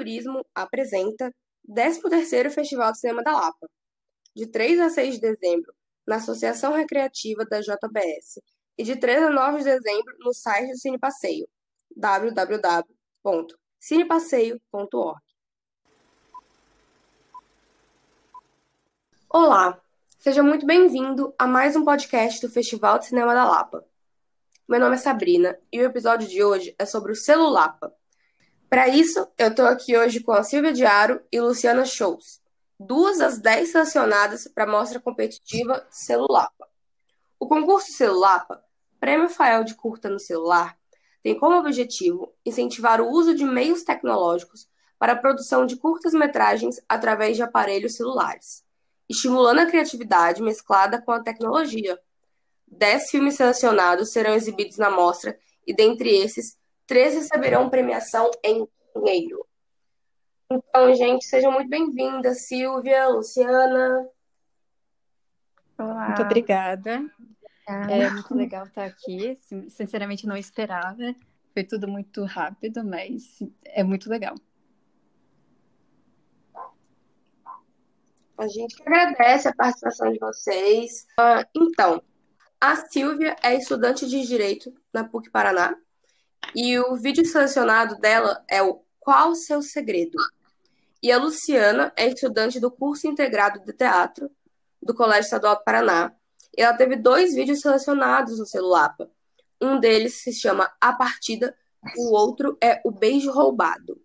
Turismo apresenta 13º Festival de Cinema da Lapa, de 3 a 6 de dezembro, na Associação Recreativa da JBS, e de 3 a 9 de dezembro no site do Cine Passeio, www.cinepasseio.org. Olá, seja muito bem-vindo a mais um podcast do Festival de Cinema da Lapa. Meu nome é Sabrina e o episódio de hoje é sobre o Celulapa. Para isso, eu estou aqui hoje com a Silvia Diaro e Luciana Shows, duas das dez selecionadas para a mostra competitiva Celulapa. O concurso Celulapa, Prêmio Fael de Curta no Celular, tem como objetivo incentivar o uso de meios tecnológicos para a produção de curtas-metragens através de aparelhos celulares, estimulando a criatividade mesclada com a tecnologia. Dez filmes selecionados serão exibidos na mostra e, dentre esses, Três receberão premiação em dinheiro. Então, gente, sejam muito bem-vindas, Silvia, Luciana. Olá. Muito obrigada. É muito legal estar aqui. Sinceramente, não esperava. Foi tudo muito rápido, mas é muito legal. A gente agradece a participação de vocês. Uh, então, a Silvia é estudante de Direito na PUC Paraná e o vídeo selecionado dela é o Qual Seu Segredo? E a Luciana é estudante do curso integrado de teatro do Colégio Estadual do Paraná. E ela teve dois vídeos selecionados no celular. Um deles se chama A Partida, o outro é O Beijo Roubado.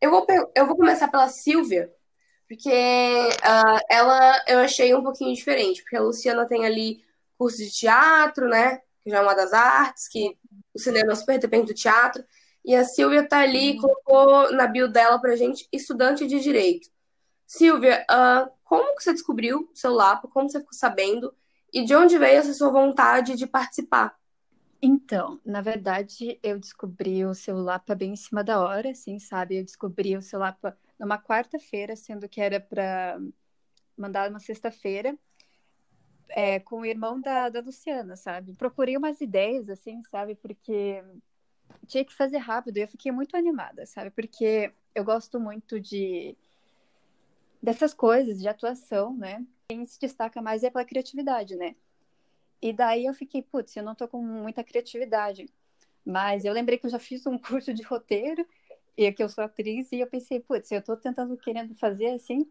Eu vou, eu vou começar pela Silvia, porque uh, ela eu achei um pouquinho diferente, porque a Luciana tem ali curso de teatro, né? Que já é uma das artes, que o cinema super depende do teatro. E a Silvia tá ali e colocou na bio dela pra gente, estudante de direito. Silvia, uh, como que você descobriu o seu LAPA? Como você ficou sabendo? E de onde veio essa sua vontade de participar? Então, na verdade, eu descobri o seu Lapa bem em cima da hora, assim, sabe? Eu descobri o seu Lapa numa quarta-feira, sendo que era para mandar uma sexta-feira é, com o irmão da, da Luciana, sabe? Procurei umas ideias, assim, sabe? Porque tinha que fazer rápido e eu fiquei muito animada, sabe? Porque eu gosto muito de dessas coisas de atuação, né? Quem se destaca mais é pela criatividade, né? E daí eu fiquei, putz, eu não tô com muita criatividade. Mas eu lembrei que eu já fiz um curso de roteiro e que eu sou atriz e eu pensei, putz, eu tô tentando querendo fazer assim.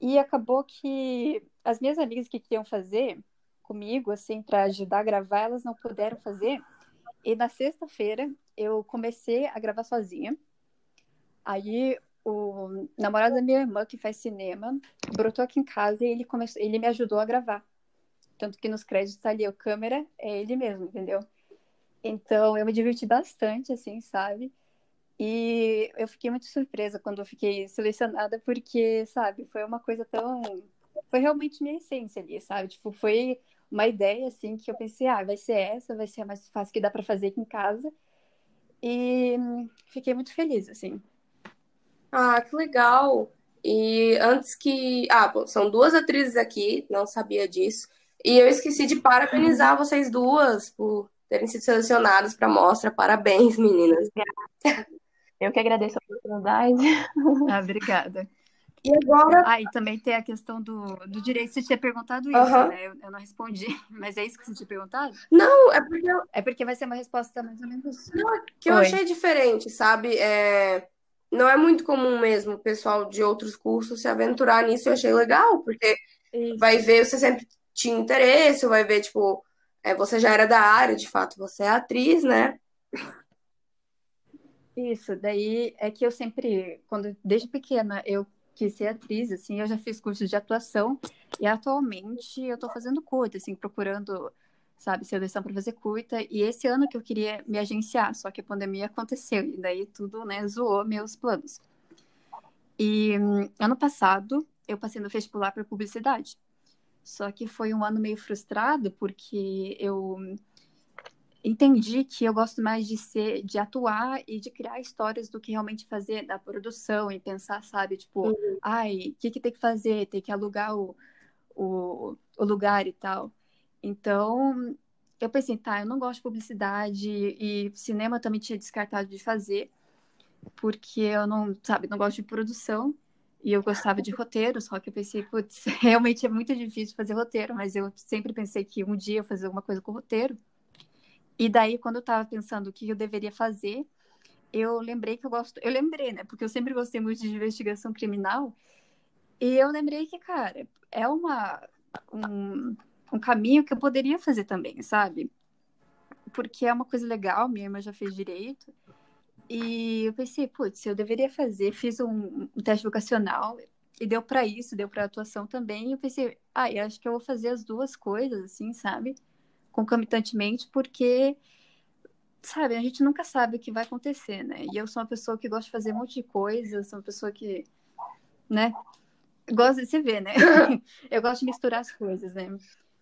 E acabou que as minhas amigas que queriam fazer comigo, assim, para ajudar a gravar, elas não puderam fazer. E na sexta-feira eu comecei a gravar sozinha. Aí o namorado da minha irmã, que faz cinema, brotou aqui em casa e ele, começou, ele me ajudou a gravar. Tanto que nos créditos tá ali, a câmera é ele mesmo, entendeu? Então eu me diverti bastante, assim, sabe? E eu fiquei muito surpresa quando eu fiquei selecionada, porque, sabe, foi uma coisa tão foi realmente minha essência ali, sabe? Tipo, foi uma ideia assim que eu pensei, ah, vai ser essa, vai ser a mais fácil que dá para fazer aqui em casa. E fiquei muito feliz, assim. Ah, que legal! E antes que. Ah, bom, são duas atrizes aqui, não sabia disso. E eu esqueci de parabenizar vocês duas por terem sido selecionadas para a mostra. Parabéns, meninas. Eu que agradeço a oportunidade. Ah, obrigada. E agora. Ah, e também tem a questão do, do direito. Você tinha perguntado isso, uhum. né? Eu, eu, não respondi, mas é isso que você tinha perguntado? Não, é porque. Eu... É porque vai ser uma resposta mais ou menos. Não, é que eu Oi. achei diferente, sabe? É... Não é muito comum mesmo o pessoal de outros cursos se aventurar nisso. Eu achei legal, porque isso. vai ver, você sempre tinha interesse, vai ver, tipo, é, você já era da área, de fato, você é atriz, né? Isso, daí é que eu sempre, quando desde pequena, eu quis ser atriz, assim, eu já fiz cursos de atuação e atualmente eu estou fazendo curta, assim, procurando, sabe, seleção para fazer curta. E esse ano que eu queria me agenciar, só que a pandemia aconteceu e daí tudo, né, zoou meus planos. E ano passado eu passei no vestibular para publicidade. Só que foi um ano meio frustrado porque eu entendi que eu gosto mais de ser, de atuar e de criar histórias do que realmente fazer da produção e pensar, sabe, tipo, uhum. ai, o que, que tem que fazer? Tem que alugar o, o, o lugar e tal. Então, eu pensei, tá, eu não gosto de publicidade e cinema também tinha descartado de fazer. porque eu não, sabe, não gosto de produção e eu gostava de roteiro, só que eu pensei, putz, realmente é muito difícil fazer roteiro, mas eu sempre pensei que um dia eu fazer alguma coisa com roteiro. E daí, quando eu estava pensando o que eu deveria fazer, eu lembrei que eu gosto. Eu lembrei, né? Porque eu sempre gostei muito de investigação criminal. E eu lembrei que, cara, é uma, um, um caminho que eu poderia fazer também, sabe? Porque é uma coisa legal, minha irmã já fez direito. E eu pensei, putz, eu deveria fazer. Fiz um, um teste vocacional e deu para isso, deu para atuação também. E eu pensei, ah, eu acho que eu vou fazer as duas coisas, assim, sabe? Concomitantemente, porque, sabe, a gente nunca sabe o que vai acontecer, né? E eu sou uma pessoa que gosta de fazer um monte de coisa, sou uma pessoa que, né? Gosta de se ver, né? eu gosto de misturar as coisas, né?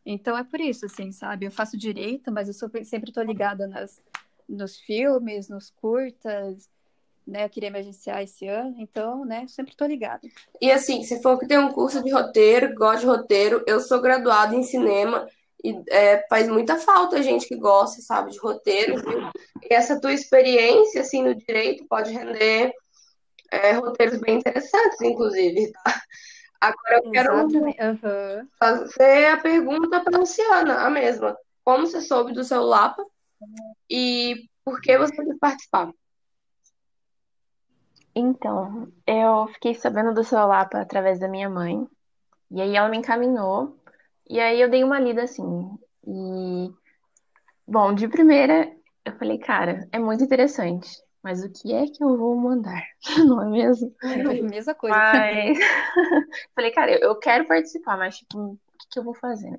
Então é por isso, assim, sabe? Eu faço direito, mas eu sou, sempre estou ligada nas, nos filmes, nos curtas, né? Eu queria me agenciar esse ano, então, né? Sempre estou ligada. E assim, se for que tem um curso de roteiro, gosto de roteiro, eu sou graduada em cinema e é, faz muita falta a gente que gosta, sabe, de roteiro, viu? E essa tua experiência, assim, no direito pode render é, roteiros bem interessantes, inclusive, tá? Agora eu quero uhum. fazer a pergunta para a Luciana, a mesma. Como você soube do seu Lapa e por que você quis participar? Então, eu fiquei sabendo do seu Lapa através da minha mãe. E aí ela me encaminhou. E aí eu dei uma lida assim. E, bom, de primeira, eu falei, cara, é muito interessante mas o que é que eu vou mandar? Não é mesmo? É a mesma coisa. Mas... Falei, cara, eu quero participar, mas tipo, o que, que eu vou fazer?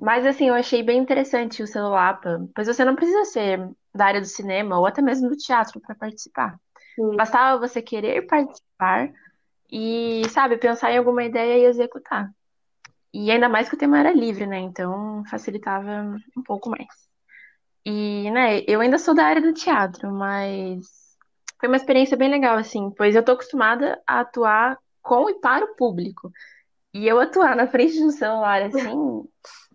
Mas assim, eu achei bem interessante o celular, pois você não precisa ser da área do cinema ou até mesmo do teatro para participar. Sim. Bastava você querer participar e, sabe, pensar em alguma ideia e executar. E ainda mais que o tema era livre, né? Então facilitava um pouco mais. E, né, eu ainda sou da área do teatro, mas foi uma experiência bem legal, assim, pois eu tô acostumada a atuar com e para o público. E eu atuar na frente de um celular, assim,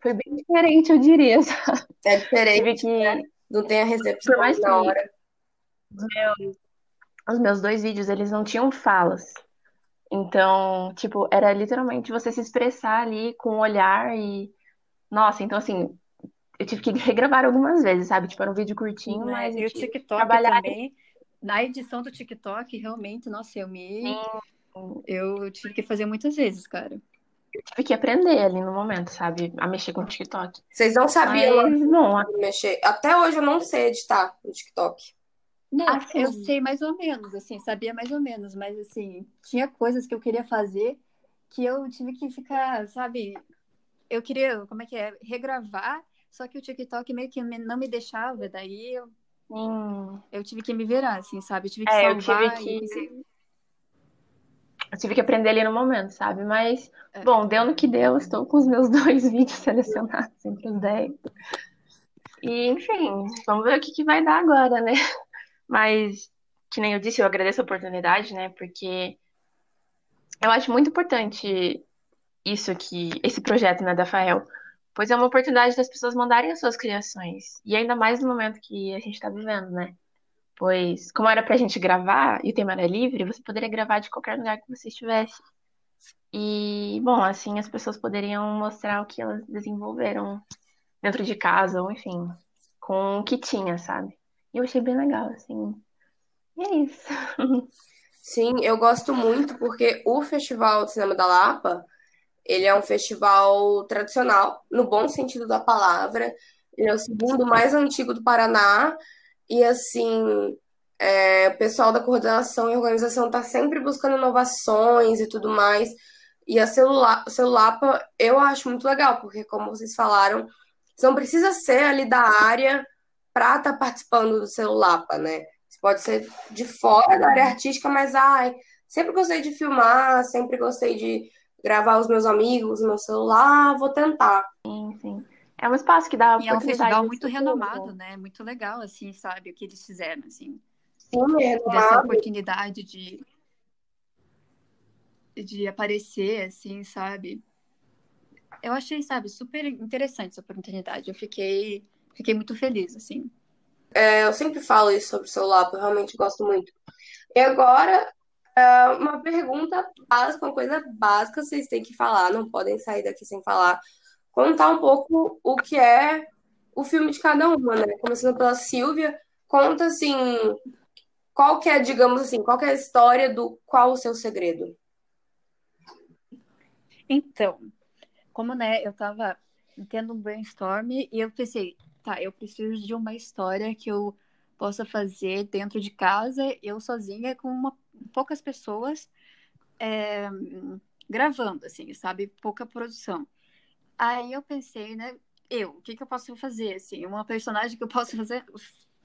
foi bem diferente, eu diria. Sabe? É diferente, que... né? Não tem a recepção Por mais na hora. Os meus, os meus dois vídeos, eles não tinham falas. Então, tipo, era literalmente você se expressar ali com o olhar e... Nossa, então, assim, eu tive que regravar algumas vezes, sabe? Tipo, era um vídeo curtinho, né? mas. E o TikTok trabalhar... também. Na edição do TikTok, realmente, nossa, eu me. Sim. Eu tive que fazer muitas vezes, cara. Eu tive que aprender ali no momento, sabe? A mexer com o TikTok. Vocês não sabiam mas, não. mexer? Até hoje eu não sei editar no TikTok. Não, assim. eu sei mais ou menos, assim, sabia mais ou menos, mas assim, tinha coisas que eu queria fazer que eu tive que ficar, sabe? Eu queria, como é que é? Regravar só que o TikTok meio que não me deixava, daí eu, hum. eu tive que me virar, assim, sabe? Eu tive que é, salvar eu tive que... Eu tive que aprender ali no momento, sabe? Mas, é. bom, deu no que deu. Estou com os meus dois vídeos selecionados entre os 10. E, enfim, vamos ver o que, que vai dar agora, né? Mas, que nem eu disse, eu agradeço a oportunidade, né? Porque eu acho muito importante isso aqui, esse projeto, né, da Fael pois é uma oportunidade das pessoas mandarem as suas criações. E ainda mais no momento que a gente está vivendo, né? Pois, como era pra gente gravar e o tema era livre, você poderia gravar de qualquer lugar que você estivesse. E, bom, assim as pessoas poderiam mostrar o que elas desenvolveram dentro de casa, ou enfim, com o que tinha, sabe? E eu achei bem legal, assim. E é isso. Sim, eu gosto muito porque o Festival de Cinema da Lapa ele é um festival tradicional, no bom sentido da palavra. Ele é o segundo mais antigo do Paraná. E, assim, é, o pessoal da coordenação e organização está sempre buscando inovações e tudo mais. E a celular, Celulapa eu acho muito legal, porque, como vocês falaram, não precisa ser ali da área para estar tá participando do Celulapa, né? Você pode ser de fora da área artística, mas ai, sempre gostei de filmar, sempre gostei de gravar os meus amigos no celular, vou tentar. Sim, sim. É um espaço que dá E é um festival muito renomado, né? Muito legal, assim, sabe? O que eles fizeram, assim. Sim, é Dessa oportunidade de... De aparecer, assim, sabe? Eu achei, sabe, super interessante essa oportunidade. Eu fiquei, fiquei muito feliz, assim. É, eu sempre falo isso sobre o celular, porque eu realmente gosto muito. E agora, é, uma pergunta básica, uma coisa básica, vocês têm que falar, não podem sair daqui sem falar. Contar um pouco o que é o filme de cada uma, né? Começando pela Silvia, conta assim, qual que é, digamos assim, qual que é a história do qual o seu segredo? Então, como né, eu tava tendo um brainstorm e eu pensei, tá, eu preciso de uma história que eu possa fazer dentro de casa, eu sozinha, com uma, poucas pessoas é, gravando, assim, sabe? Pouca produção. Aí eu pensei, né? Eu, o que, que eu posso fazer, assim? Uma personagem que eu posso fazer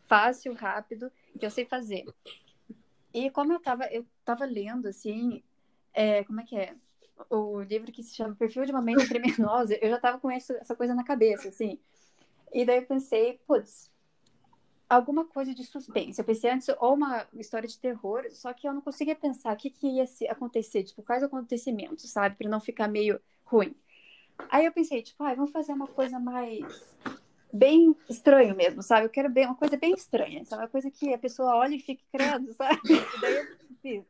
fácil, rápido, que eu sei fazer. E como eu tava, eu tava lendo, assim, é, como é que é? O livro que se chama Perfil de uma Mente Criminosa, eu já tava com essa, essa coisa na cabeça, assim. E daí eu pensei, putz, alguma coisa de suspense. Eu pensei antes, ou uma história de terror, só que eu não conseguia pensar o que, que ia acontecer, tipo, quais acontecimentos, sabe? Pra não ficar meio ruim. Aí eu pensei, tipo, ah, vamos fazer uma coisa mais bem estranho mesmo, sabe? Eu quero bem, uma coisa bem estranha, sabe? Uma coisa que a pessoa olha e fica credo, sabe? E daí eu fiz.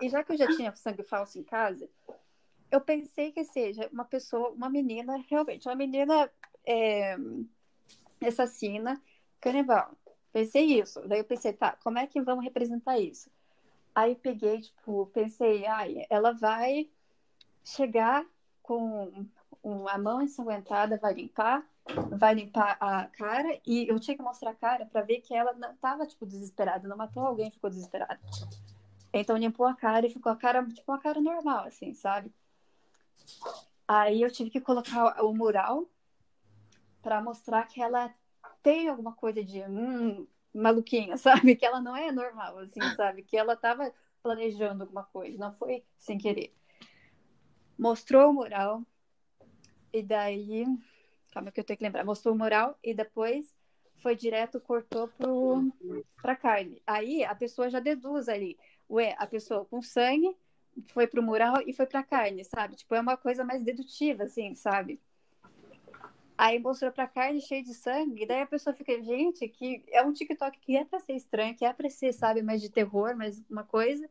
E já que eu já tinha sangue falso em casa, eu pensei que seja uma pessoa, uma menina, realmente, uma menina é, assassina, canibal. Pensei isso. Daí eu pensei, tá, como é que vamos representar isso? Aí peguei, tipo, pensei, ai, ela vai chegar com a mão ensanguentada, vai limpar, vai limpar a cara, e eu tinha que mostrar a cara para ver que ela não tava, tipo, desesperada, não matou alguém, ficou desesperada. Então limpou a cara e ficou a cara, tipo, a cara normal, assim, sabe? Aí eu tive que colocar o mural para mostrar que ela tem alguma coisa de hum, maluquinha, sabe? Que ela não é normal, assim, sabe? Que ela tava planejando alguma coisa, não foi sem querer. Mostrou o mural, e daí. Calma que eu tenho que lembrar. Mostrou o mural e depois foi direto, cortou pro, pra carne. Aí a pessoa já deduz ali. Ué, a pessoa com sangue foi pro mural e foi pra carne, sabe? Tipo, é uma coisa mais dedutiva, assim, sabe? Aí mostrou pra carne cheia de sangue, e daí a pessoa fica, gente, que é um TikTok que é pra ser estranho, que é pra ser, sabe, mais de terror, mais uma coisa.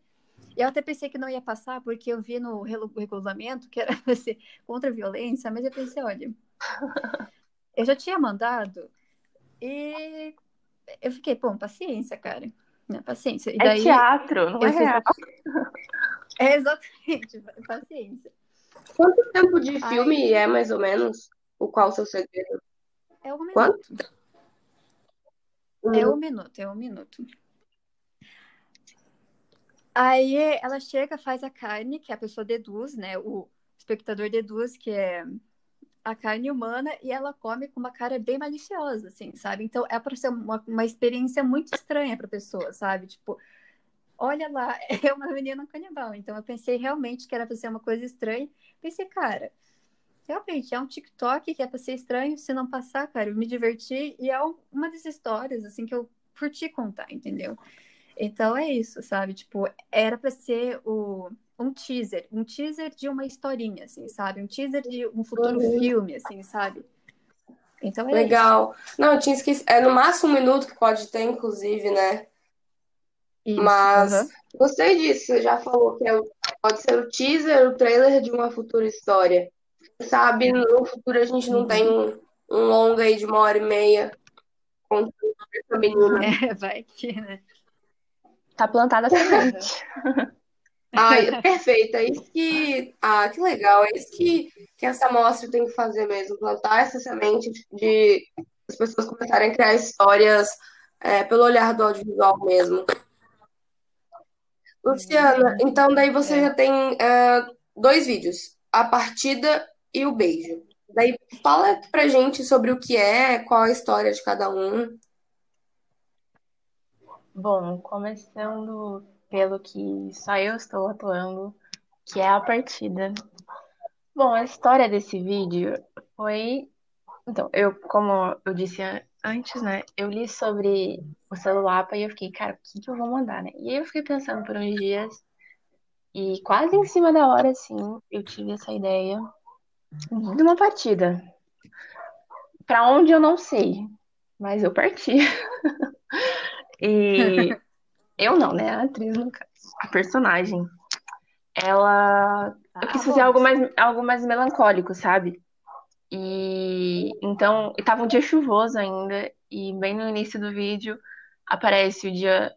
Eu até pensei que não ia passar, porque eu vi no regulamento que era pra ser contra a violência, mas eu pensei, olha, eu já tinha mandado e eu fiquei, pô, paciência, cara. Né? Paciência. E é daí, é teatro, não é real. É exatamente, paciência. Quanto tempo de filme Aí... é, mais ou menos? O qual o seu segredo? É um minuto. Quanto? É um minuto, é um minuto. Aí ela chega, faz a carne, que a pessoa deduz, né? O espectador deduz que é a carne humana e ela come com uma cara bem maliciosa, assim, sabe? Então é para ser uma, uma experiência muito estranha para a pessoa, sabe? Tipo, olha lá, é uma menina canibal. Então eu pensei realmente que era para ser uma coisa estranha. Pensei, cara, realmente é um TikTok que é para ser estranho. Se não passar, cara, eu me diverti e é uma das histórias assim que eu curti contar, entendeu? Então é isso, sabe? Tipo, era para ser o, um teaser, um teaser de uma historinha, assim, sabe? Um teaser de um futuro uhum. filme, assim, sabe? Então é Legal. Isso. Não, eu tinha esquecido. É no máximo um minuto que pode ter, inclusive, né? Isso, Mas uhum. gostei disso. Você já falou que é, pode ser o teaser, o trailer de uma futura história. Sabe, no futuro a gente não uhum. tem um, um longa aí de uma hora e meia com essa menina. É, vai que, né? Tá plantada a semente. Ai, perfeito. É isso que. Ah, que legal. É isso que, que essa mostra tem que fazer mesmo. Plantar essa semente de as pessoas começarem a criar histórias é, pelo olhar do audiovisual mesmo. Luciana, então daí você é. já tem é, dois vídeos, a partida e o beijo. Daí fala pra gente sobre o que é, qual a história de cada um. Bom, começando pelo que só eu estou atuando, que é a partida. Bom, a história desse vídeo foi. Então, eu, como eu disse antes, né, eu li sobre o celular e eu fiquei, cara, o que, que eu vou mandar, né? E aí eu fiquei pensando por uns dias e quase em cima da hora, assim, eu tive essa ideia de uma partida. Pra onde eu não sei, mas eu parti. E Eu não, né? A atriz, no caso. A personagem. Ela. Eu quis Ah, fazer algo mais, algo mais melancólico, sabe? E então, e tava um dia chuvoso ainda, e bem no início do vídeo aparece o dia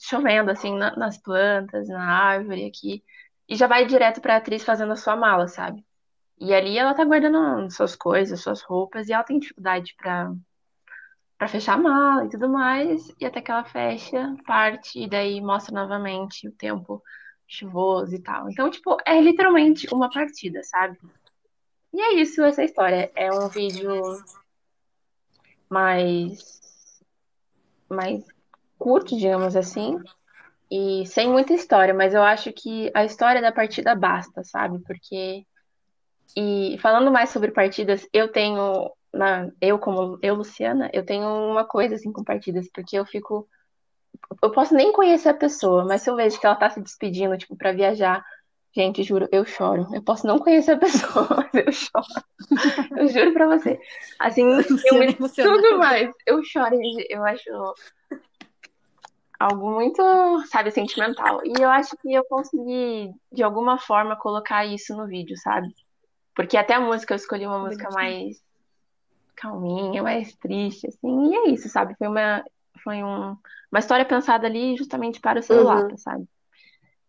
chovendo, assim, na- nas plantas, na árvore aqui, e já vai direto pra atriz fazendo a sua mala, sabe? E ali ela tá guardando suas coisas, suas roupas, e ela tem dificuldade pra para fechar a mala e tudo mais, e até que ela fecha, parte, e daí mostra novamente o tempo chuvoso e tal. Então, tipo, é literalmente uma partida, sabe? E é isso, essa história. É um vídeo mais, mais curto, digamos assim, e sem muita história, mas eu acho que a história da partida basta, sabe? Porque. E falando mais sobre partidas, eu tenho. Na, eu, como eu, Luciana, eu tenho uma coisa assim com partidas, porque eu fico. Eu posso nem conhecer a pessoa, mas se eu vejo que ela tá se despedindo, tipo, pra viajar, gente, juro, eu choro. Eu posso não conhecer a pessoa, mas eu choro. Eu juro pra você. Assim, filme, tudo mais. Eu choro. Eu acho algo muito, sabe, sentimental. E eu acho que eu consegui, de alguma forma, colocar isso no vídeo, sabe? Porque até a música eu escolhi uma música mais calminha, mais triste, assim. E é isso, sabe? Foi uma, foi um, uma história pensada ali justamente para o celular, Uhum. sabe?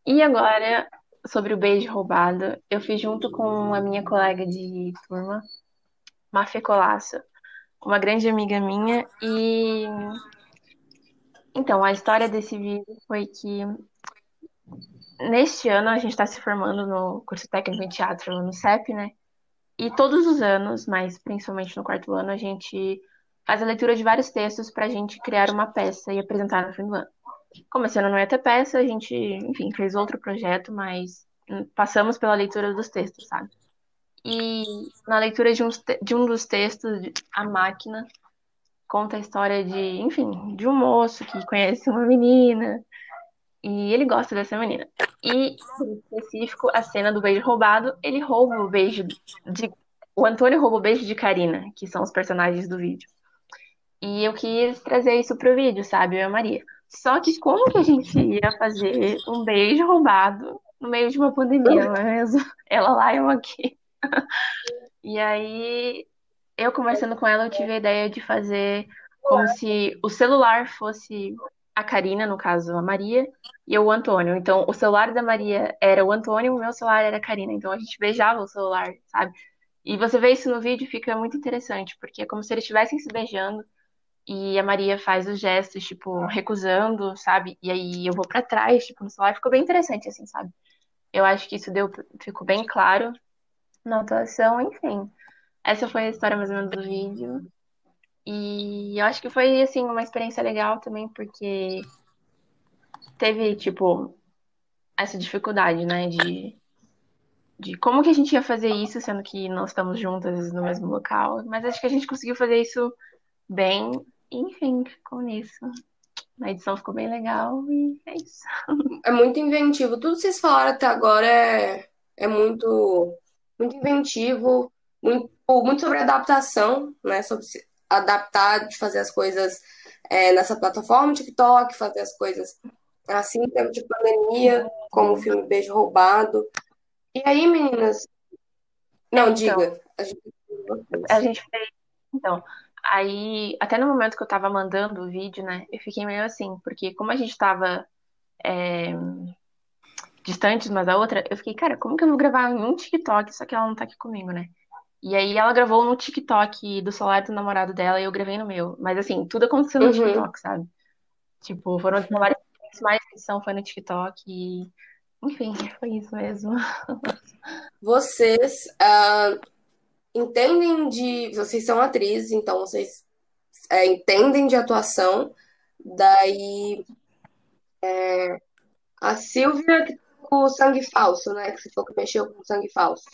E agora, sobre o beijo roubado, eu fiz junto com a minha colega de turma, Mafia Colasso, uma grande amiga minha, e então a história desse vídeo foi que neste ano a gente está se formando no curso técnico em teatro no CEP, né? E todos os anos, mas principalmente no quarto ano, a gente faz a leitura de vários textos para a gente criar uma peça e apresentar no fim do ano. Ano não ia ter peça, a gente, enfim, fez outro projeto, mas passamos pela leitura dos textos, sabe? E na leitura de, te- de um dos textos, A Máquina, conta a história de, enfim, de um moço que conhece uma menina e ele gosta dessa menina. E, em específico, a cena do beijo roubado, ele rouba o beijo de. O Antônio rouba o beijo de Karina, que são os personagens do vídeo. E eu quis trazer isso pro vídeo, sabe? Eu e a Maria. Só que como que a gente ia fazer um beijo roubado no meio de uma pandemia, não é mesmo? Ela lá e eu aqui. E aí, eu conversando com ela, eu tive a ideia de fazer como se o celular fosse a Karina, no caso, a Maria, e eu o Antônio. Então, o celular da Maria era o Antônio, o meu celular era a Karina. Então, a gente beijava o celular, sabe? E você vê isso no vídeo, fica muito interessante, porque é como se eles estivessem se beijando e a Maria faz os gestos, tipo, recusando, sabe? E aí eu vou pra trás, tipo, no celular. Ficou bem interessante, assim, sabe? Eu acho que isso deu, ficou bem claro na atuação, enfim. Essa foi a história mais ou menos do vídeo. E eu acho que foi, assim, uma experiência legal também, porque teve, tipo, essa dificuldade, né, de, de como que a gente ia fazer isso, sendo que não estamos juntas no mesmo local. Mas acho que a gente conseguiu fazer isso bem, enfim, ficou nisso. A edição ficou bem legal e é isso. É muito inventivo. Tudo que vocês falaram até agora é, é muito, muito inventivo, muito, muito sobre adaptação, né? Sobre adaptar, de fazer as coisas é, nessa plataforma, TikTok, fazer as coisas assim, em tempo de pandemia, como o filme Beijo Roubado. E aí, meninas? Não, Então, diga. A gente... a gente fez. Então, aí, até no momento que eu tava mandando o vídeo, né, eu fiquei meio assim, porque como a gente tava é, distantes uma da outra, eu fiquei, cara, como que eu vou gravar em um TikTok, só que ela não tá aqui comigo, né? E aí ela gravou no TikTok do celular do namorado dela e eu gravei no meu. Mas assim, tudo aconteceu no Uhum. TikTok, sabe? Tipo, foram várias mais edição foi no TikTok e enfim, foi isso mesmo. Vocês ah, entendem de. Vocês são atrizes, então vocês é, entendem de atuação. Daí a Silvia que tá com o sangue falso, né? Que você falou que mexeu com sangue falso.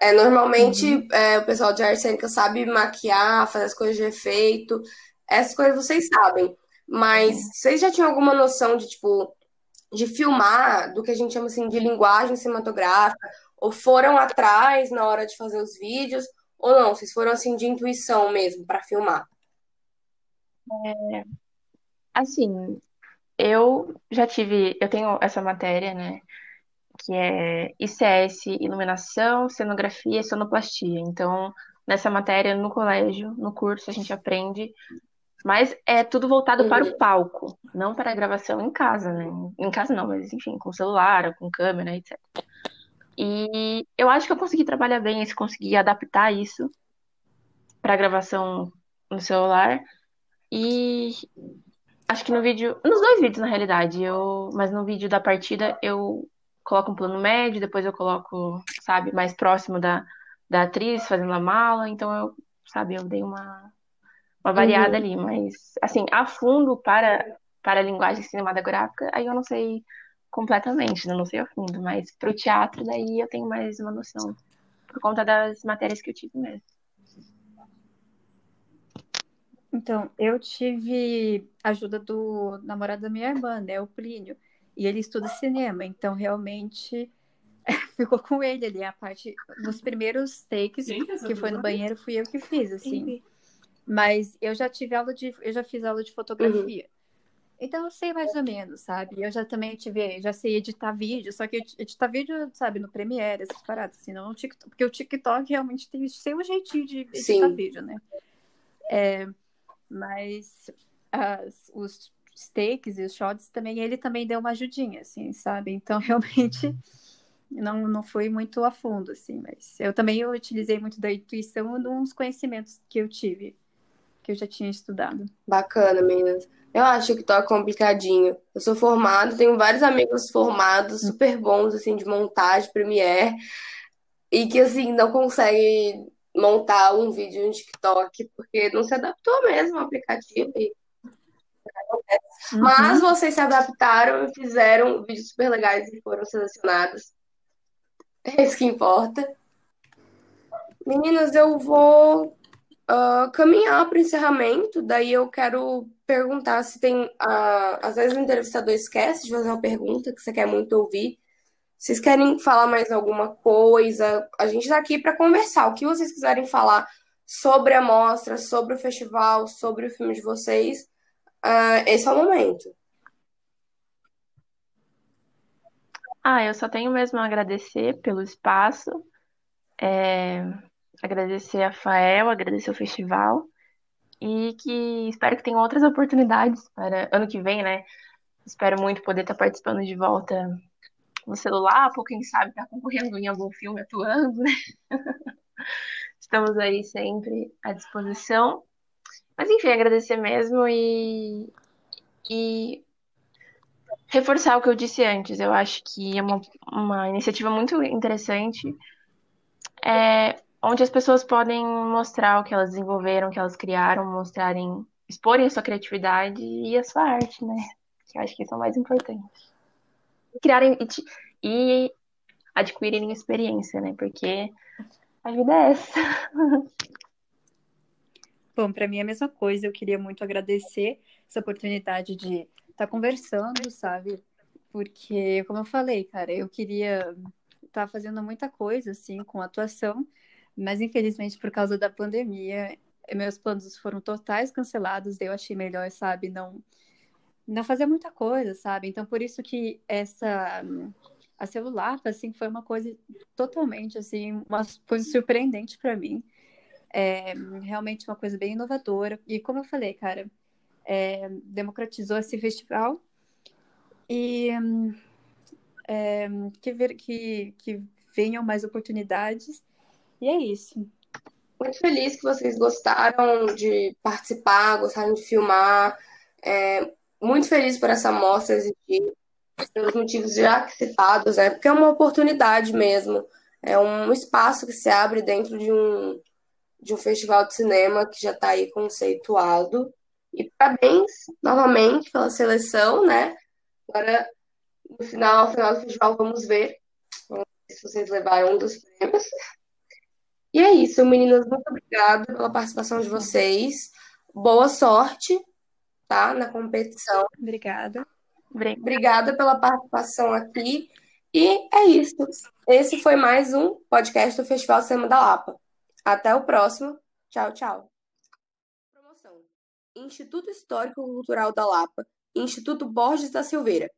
É, normalmente Uhum. é, o pessoal de arte cênica sabe maquiar, fazer as coisas de efeito. Essas coisas vocês sabem. Mas vocês já tinham alguma noção de, tipo, de filmar, do que a gente chama assim de linguagem cinematográfica? Ou foram atrás na hora de fazer os vídeos? Ou não? Vocês foram assim de intuição mesmo para filmar? Assim, eu já tive, eu tenho essa matéria, né, que é ICS, iluminação, cenografia e sonoplastia. Então, nessa matéria no colégio, no curso, a gente aprende, mas é tudo voltado para o palco, não para a gravação em casa, né? Em casa não, mas enfim, com celular, com câmera, etc. E eu acho que eu consegui trabalhar bem isso, consegui adaptar isso para gravação no celular. E acho que no vídeo, nos dois vídeos na realidade, eu, mas no vídeo da partida eu coloco um plano médio, depois eu coloco, sabe, mais próximo da, da atriz fazendo a mala, então eu, sabe, eu dei uma, uma variada Uhum. ali, mas assim, a fundo para para a linguagem cinematográfica, aí eu não sei completamente, né? Não sei a fundo, mas pro teatro daí eu tenho mais uma noção por conta das matérias que eu tive mesmo. Então, eu tive ajuda do namorado da minha irmã, né, o Plínio, e ele estuda cinema, então realmente ficou com ele ali a parte nos primeiros takes que foi no banheiro fui eu que fiz assim. Mas eu já tive aula de eu já fiz aula de fotografia. Então eu sei mais ou menos, sabe? Eu já também tive, já sei editar vídeo, só que editar vídeo, sabe, no Premiere, essas paradas, assim, não no TikTok, porque o TikTok realmente tem seu jeitinho de editar Sim. vídeo, né? É, mas as, os takes e os shots também, ele também deu uma ajudinha, assim, sabe? Então, realmente, não, não foi muito a fundo, assim, mas eu também eu utilizei muito da intuição nos conhecimentos que eu tive, que eu já tinha estudado. Bacana, meninas. Eu acho que TikTok complicadinho. Eu sou formada, tenho vários amigos formados, super bons, assim, de montagem, Premiere, e que, assim, não conseguem montar um vídeo no TikTok, porque não se adaptou mesmo ao aplicativo. E... Uhum. Mas vocês se adaptaram e fizeram vídeos super legais e foram selecionados. É isso que importa. Meninas, eu vou uh, caminhar para o encerramento, daí eu quero perguntar se tem. Uh, às vezes o entrevistador esquece de fazer uma pergunta que você quer muito ouvir. Vocês querem falar mais alguma coisa? A gente está aqui para conversar. O que vocês quiserem falar sobre a mostra, sobre o festival, sobre o filme de vocês, uh, esse é o momento. Ah, eu só tenho mesmo a agradecer pelo espaço, é, agradecer a Fael, agradecer o festival e que espero que tenham outras oportunidades para ano que vem, né? Espero muito poder estar participando de volta no celular, ou quem sabe estar concorrendo em algum filme atuando, né? Estamos aí sempre à disposição. Mas enfim, agradecer mesmo e, e reforçar o que eu disse antes. Eu acho que é uma, uma iniciativa muito interessante, é, onde as pessoas podem mostrar o que elas desenvolveram, o que elas criaram, mostrarem, exporem a sua criatividade e a sua arte, né? Que eu acho que isso é mais importante. E criarem e, e adquirirem experiência, né? Porque a vida é essa. Bom, para mim é a mesma coisa. Eu queria muito agradecer essa oportunidade de estar tá conversando, sabe? Porque, como eu falei, cara, eu queria estar tá fazendo muita coisa, assim, com atuação, mas infelizmente por causa da pandemia, meus planos foram totais cancelados. Eu achei melhor, sabe, não não fazer muita coisa, sabe? Então, por isso que essa a celular, assim, foi uma coisa totalmente, assim, uma coisa surpreendente para mim. É realmente uma coisa bem inovadora. E como eu falei, cara, é, democratizou esse festival e é, que, ver, que, que venham mais oportunidades. E é isso. Muito feliz que vocês gostaram de participar, gostaram de filmar. É, muito feliz por essa mostra existir, pelos motivos já citados, né? Porque é uma oportunidade mesmo. É um espaço que se abre dentro de um, de um festival de cinema que já está aí conceituado. E parabéns novamente pela seleção, né? Agora, no final, no final do festival, vamos ver, vamos ver se vocês levaram um dos prêmios. E é isso, meninas. Muito obrigada pela participação de vocês. Boa sorte, tá? Na competição. Obrigada. Obrigada pela participação aqui. E é isso. Esse foi mais um podcast do Festival Cinema da Lapa. Até o próximo. Tchau, tchau. Instituto Histórico Cultural da Lapa Instituto Borges da Silveira.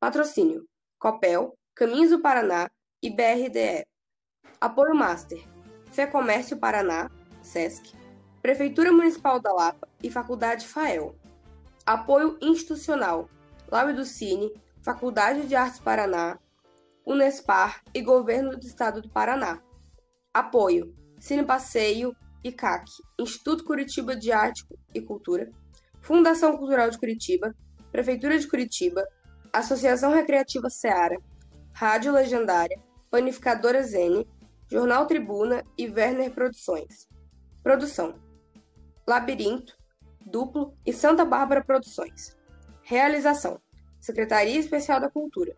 Patrocínio: Copel, Caminhos do Paraná e BRDE. Apoio Master: Fé Comércio Paraná, SESC, Prefeitura Municipal da Lapa e Faculdade FAEL. Apoio institucional: Laue do Cine, Faculdade de Artes Paraná, Unespar e Governo do Estado do Paraná. Apoio: Cine Passeio, ICAC, Instituto Curitiba de Arte e Cultura, Fundação Cultural de Curitiba, Prefeitura de Curitiba, Associação Recreativa Seara, Rádio Legendária, Panificadora Zene, Jornal Tribuna e Werner Produções. Produção: Labirinto, Duplo e Santa Bárbara Produções. Realização: Secretaria Especial da Cultura,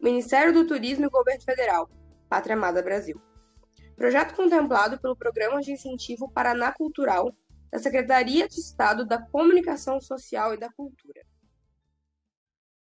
Ministério do Turismo e Governo Federal, Pátria Amada Brasil. Projeto contemplado pelo Programa de Incentivo Paraná Cultural da Secretaria de Estado da Comunicação Social e da Cultura.